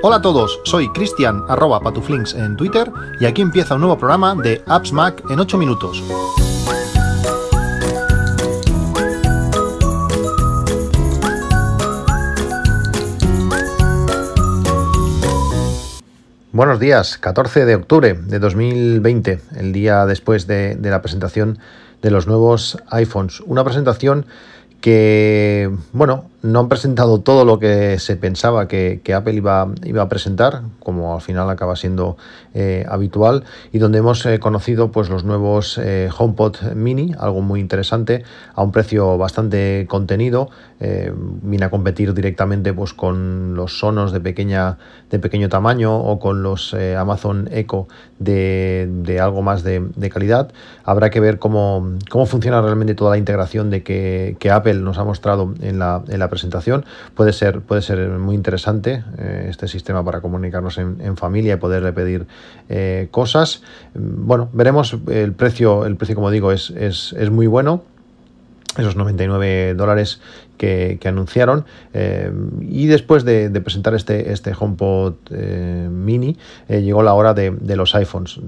Hola a todos, soy Cristian arroba patuflinks en Twitter y aquí empieza un nuevo programa de Apps Mac en 8 minutos. Buenos días, 14 de octubre de 2020, el día después de, de la presentación de los nuevos iPhones. Una presentación que, bueno, no han presentado todo lo que se pensaba que, Apple iba, iba, a presentar, como al final acaba siendo eh, habitual, y donde hemos eh, conocido pues, los nuevos eh, HomePod Mini, algo muy interesante, a un precio bastante contenido, viene a competir directamente pues, con los Sonos de, pequeña, de pequeño tamaño o con los Amazon Echo de, de algo más de, de, calidad. Habrá que ver cómo, cómo funciona realmente toda la integración de que, que Apple nos ha mostrado en la, en la presentación. Puede ser, puede ser muy interesante eh, este sistema para comunicarnos en, familia y poderle pedir eh, cosas. Bueno, veremos. El precio, el precio como digo, es, es, es muy bueno esos 99 dólares que, anunciaron. Eh, y después de, presentar este, este HomePod eh, mini, eh, llegó la hora de, los iPhones.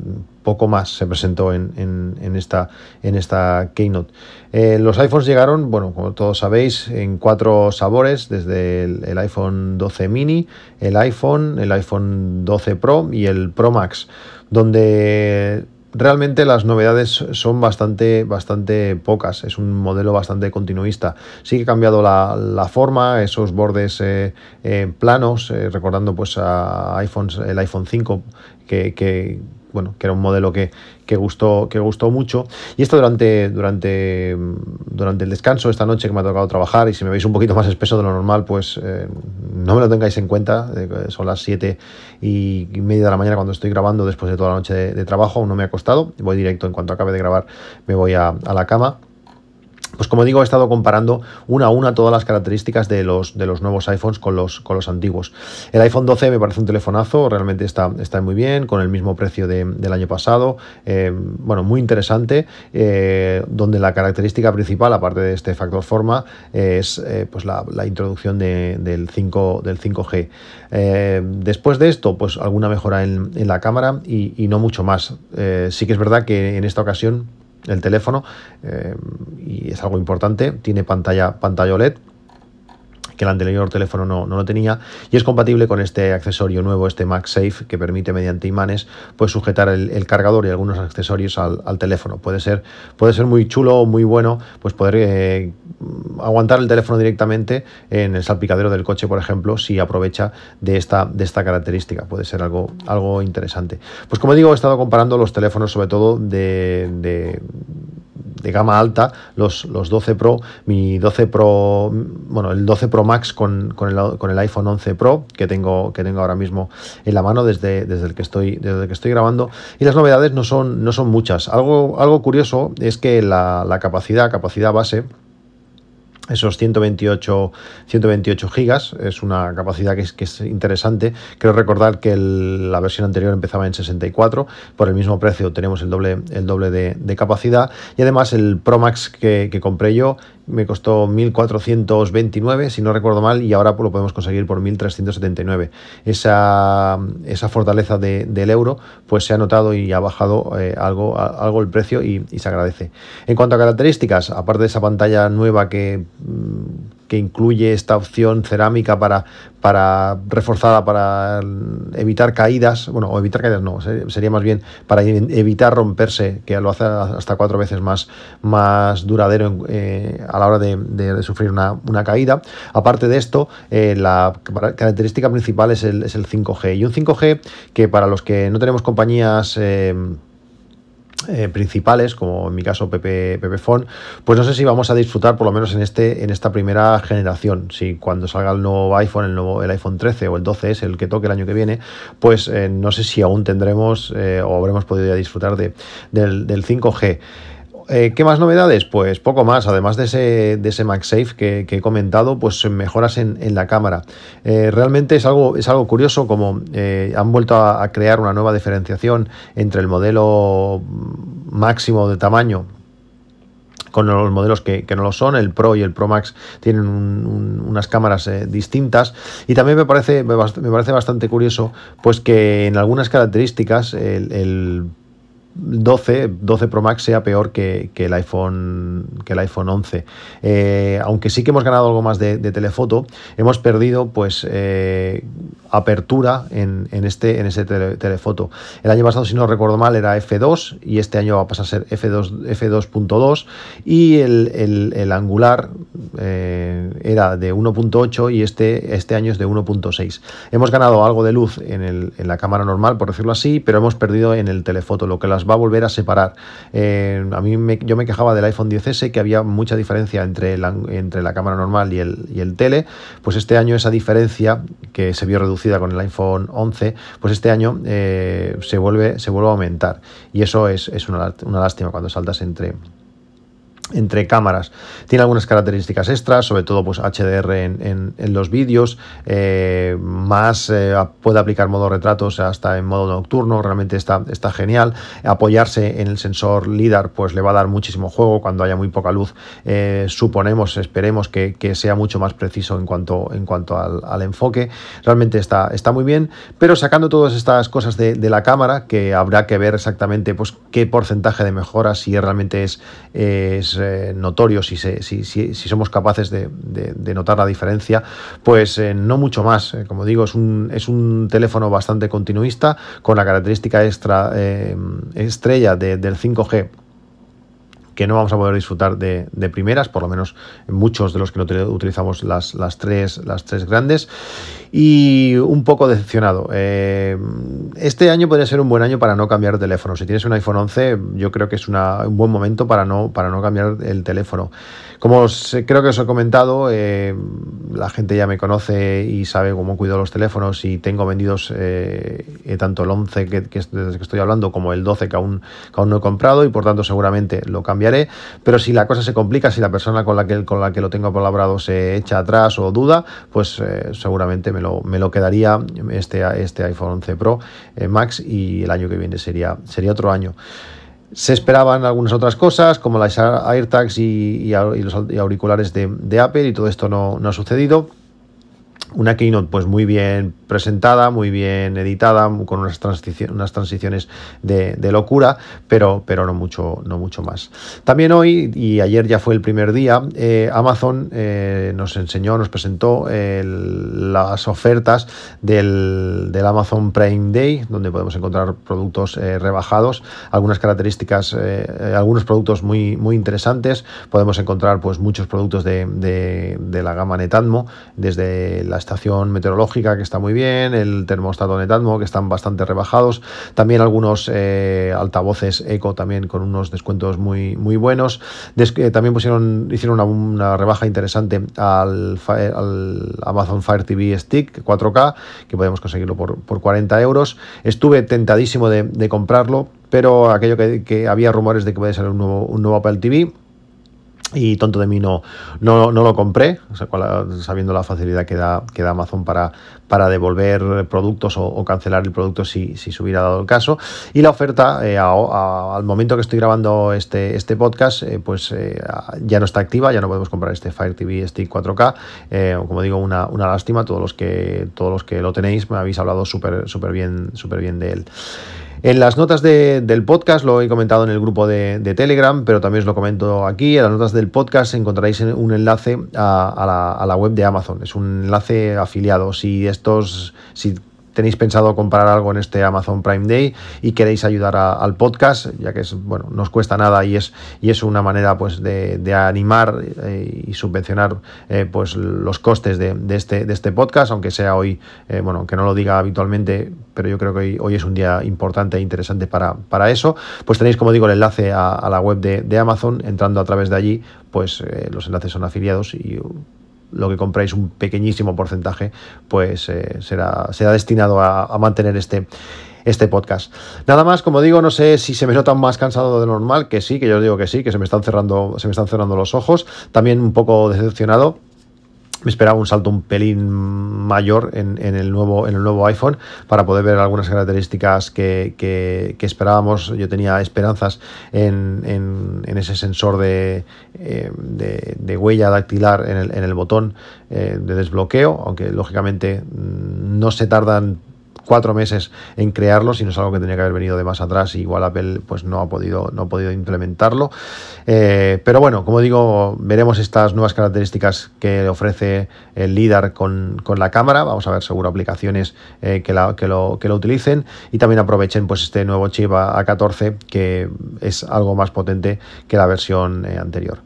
Poco más se presentó en, esta, en esta Keynote. los iPhones llegaron, bueno, como todos sabéis, en cuatro sabores, desde el, el, iPhone 12 mini, el iPhone, el iPhone 12 Pro y el Pro Max, donde realmente las novedades son bastante, bastante pocas. Es un modelo bastante continuista. Sí que ha cambiado la, forma, esos bordes eh, eh, planos, eh, recordando pues a iPhones, el iPhone 5 que bueno, que era un modelo que, gustó, que gustó mucho. Y esto durante, durante, durante el descanso, esta noche que me ha tocado trabajar, y si me veis un poquito más espeso de lo normal, pues eh, no me lo tengáis en cuenta. son las 7 y media de la mañana cuando estoy grabando después de toda la noche de, trabajo, aún no me ha costado. Voy directo, en cuanto acabe de grabar, me voy a la cama. Pues como digo, he estado comparando una a una todas las características de los, de los nuevos iPhones con los, con los antiguos. El iPhone 12 me parece un telefonazo, realmente está, está muy bien, con el mismo precio del año pasado. Eh, bueno, muy interesante, eh, donde la característica principal, aparte de este factor forma, es eh, pues la, introducción del, 5, del 5G. después de esto, pues alguna mejora en, la cámara y, no mucho más. sí que es verdad que en esta ocasión el teléfono eh, y es algo importante. Tiene pantalla, pantalla OLED que el anterior teléfono no, lo tenía y es compatible con este accesorio nuevo, este MagSafe, que permite mediante imanes pues sujetar el, cargador y algunos accesorios al, teléfono. Puede ser, puede ser muy chulo, muy bueno, pues poder eh, aguantar el teléfono directamente en el salpicadero del coche, por ejemplo, si aprovecha de esta, de esta característica. Puede ser algo, algo interesante. Pues como digo, he estado comparando los teléfonos sobre todo de gama alta, los, los 12 Pro, mi 12 Pro, bueno, el 12 Pro Max con, el, con el iPhone 11 Pro que tengo, que tengo ahora mismo en la mano desde, desde, el, que estoy, desde el que estoy grabando. Y las novedades no son, no son muchas. Algo, algo curioso es que la, la capacidad, capacidad base, esos 128, 128 gigas, es una capacidad que es, que es interesante. Creo recordar que la versión anterior empezaba en 64, por el mismo precio tenemos el doble, el doble de, capacidad y además el Pro Max que, que compré yo me costó 1.429, si no recuerdo mal, y ahora pues, lo podemos conseguir por 1.379. Esa, esa fortaleza del euro pues se ha notado y ha bajado eh, algo, algo el precio y, se agradece. En cuanto a características, aparte de esa pantalla nueva que que incluye esta opción cerámica para, para reforzada para evitar caídas, bueno, o evitar caídas no, sería más bien para evitar romperse, que lo hace hasta cuatro veces más, más duradero eh, a la hora de, sufrir una, caída. Aparte de esto, eh, la característica principal es el, es el 5G. Y un 5G que para los que no tenemos compañías... Eh, eh, principales, como en mi caso Pepe, Phone, pues no sé si vamos a disfrutar por lo menos en, este, en esta primera generación. Si cuando salga el nuevo iPhone, el nuevo el iPhone 13 o el 12 es el que toque el año que viene, pues eh, no sé si aún tendremos eh, o habremos podido ya disfrutar de, del, del 5G. Eh, ¿Qué más novedades? Pues poco más, además de ese, de ese MagSafe que, he comentado, pues mejoras en, la cámara. Eh, realmente es algo, es algo curioso como eh, han vuelto a, crear una nueva diferenciación entre el modelo máximo de tamaño con los modelos que, no lo son. El Pro y el Pro Max tienen unas cámaras distintas. Y también me parece, me, parece bastante curioso, pues que en algunas características el 12, 12 Pro Max sea peor que, el, iPhone, que el iPhone 11. Eh, aunque sí que hemos ganado algo más de, telefoto, hemos perdido pues eh, apertura en, este, en ese telefoto. El año pasado, si no recuerdo mal, era F2 y este año va a pasar a ser F2, F2.2 y el, angular eh, era de 1.8 y este, este año es de 1.6. Hemos ganado algo de luz en, la cámara normal, por decirlo así, pero hemos perdido en el telefoto, lo que las va a volver a separar. Eh, a mí me, yo me quejaba del iPhone 10S que había mucha diferencia entre la, entre la cámara normal y el, y el tele, pues este año esa diferencia que se vio reducida con el iPhone 11, pues este año eh, se, vuelve, se vuelve a aumentar. Y eso es, es una, una lástima cuando saltas entre, entre cámaras. Tiene algunas características extras, sobre todo pues HDR en, los vídeos, eh, más eh, puede aplicar modo retratos hasta en modo nocturno, realmente está, está genial. Apoyarse en el sensor LIDAR pues le va a dar muchísimo juego cuando haya muy poca luz. Eh, suponemos, esperemos que, sea mucho más preciso en cuanto, en cuanto al, enfoque. Realmente está, está muy bien, pero sacando todas estas cosas de, la cámara, que habrá que ver exactamente pues, qué porcentaje de mejora, si realmente es eh, notorio si, si, somos capaces de, notar la diferencia, pues eh, no mucho más. Eh, como digo, es un, es un teléfono bastante continuista con la característica extra estrella del 5G que no vamos a poder disfrutar de, primeras, por lo menos muchos de los que no utilizamos las, las, tres, las tres grandes. Y un poco decepcionado. Eh, este año podría ser un buen año para no cambiar de teléfono. Si tienes un iPhone 11, yo creo que es un buen momento para no, para no cambiar el teléfono. Como creo que os he comentado, eh, la gente ya me conoce y sabe cómo cuido los teléfonos y tengo vendidos eh, tanto el 11 que, que, desde que estoy hablando como el 12 que aún, que aún no he comprado y por tanto seguramente lo cambiaré. Pero si la cosa se complica, si la persona con la que, con la que lo tengo colaborado se echa atrás o duda, pues eh, seguramente me lo, me lo quedaría este, este iPhone 11 Pro Max y el año que viene sería, sería otro año. Se esperaban algunas otras cosas, como las AirTags y, los auriculares de, Apple, y todo esto no, no ha sucedido. Una keynote pues muy bien presentada, muy bien editada, con unas, transiciones, unas transiciones de, locura, pero, pero no, mucho, no mucho más. También hoy, y ayer ya fue el primer día, eh, Amazon eh, nos enseñó, nos presentó las ofertas del, Amazon Prime Day, donde podemos encontrar productos eh, rebajados, algunas características, algunos productos muy, muy interesantes. Podemos encontrar pues, muchos productos de, de la gama Netatmo, desde la estación meteorológica que está muy bien, el termostato Netatmo que están bastante rebajados, también algunos eh, altavoces Eco también con unos descuentos muy, muy buenos. Eh, también pusieron, hicieron una, rebaja interesante al, Amazon Fire TV Stick 4K, que podemos conseguirlo por, 40 euros. Estuve tentadísimo de, comprarlo, pero aquello que, había rumores de que puede ser un nuevo, un nuevo Apple TV y tonto de mí no, no, lo compré, sabiendo la facilidad que da, que da Amazon para, para devolver productos o, cancelar el producto si, si, se hubiera dado el caso. Y la oferta, eh, al momento que estoy grabando este, este podcast, eh, pues eh, ya no está activa, ya no podemos comprar este Fire TV Stick 4K. como digo, una, una, lástima, todos los que, todos los que lo tenéis me habéis hablado súper súper bien, súper bien de él. En las notas del podcast lo he comentado en el grupo de, Telegram, pero también os lo comento aquí. En las notas del podcast encontraréis un enlace a, la, a la, web de Amazon. Es un enlace afiliado. Si estos, si tenéis pensado comprar algo en este Amazon Prime Day y queréis ayudar al podcast, ya que es, bueno, no os cuesta nada y es, y es una manera pues de, animar eh, y subvencionar eh, pues los costes de, este, de este podcast, aunque sea hoy, eh, bueno, aunque no lo diga habitualmente, pero yo creo que hoy, es un día importante e interesante para, para eso, pues tenéis, como digo, el enlace a, la web de, de, Amazon, entrando a través de allí, pues los enlaces son afiliados y lo que compráis un pequeñísimo porcentaje, pues eh, será, será destinado a, mantener este, este podcast. Nada más, como digo, no sé si se me nota más cansado de normal, que sí, que yo digo que sí, que se me están cerrando, se me están cerrando los ojos. También un poco decepcionado me esperaba un salto un pelín mayor en, el, nuevo, en el nuevo iPhone para poder ver algunas características que, esperábamos. Yo tenía esperanzas en, ese sensor eh, de, de, huella dactilar en el, en el botón eh, de desbloqueo, aunque lógicamente mm, no se tardan cuatro meses en crearlo, sino es algo que tenía que haber venido de más atrás y igual Apple pues no ha podido, no ha podido implementarlo. Eh, pero bueno, como digo, veremos estas nuevas características que ofrece el LIDAR con, la cámara. Vamos a ver seguro aplicaciones eh, que, que, lo, que lo utilicen y también aprovechen pues este nuevo chip A14 que es algo más potente que la versión eh, anterior.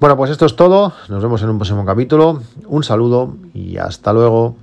Bueno, pues esto es todo. Nos vemos en un próximo capítulo. Un saludo y hasta luego.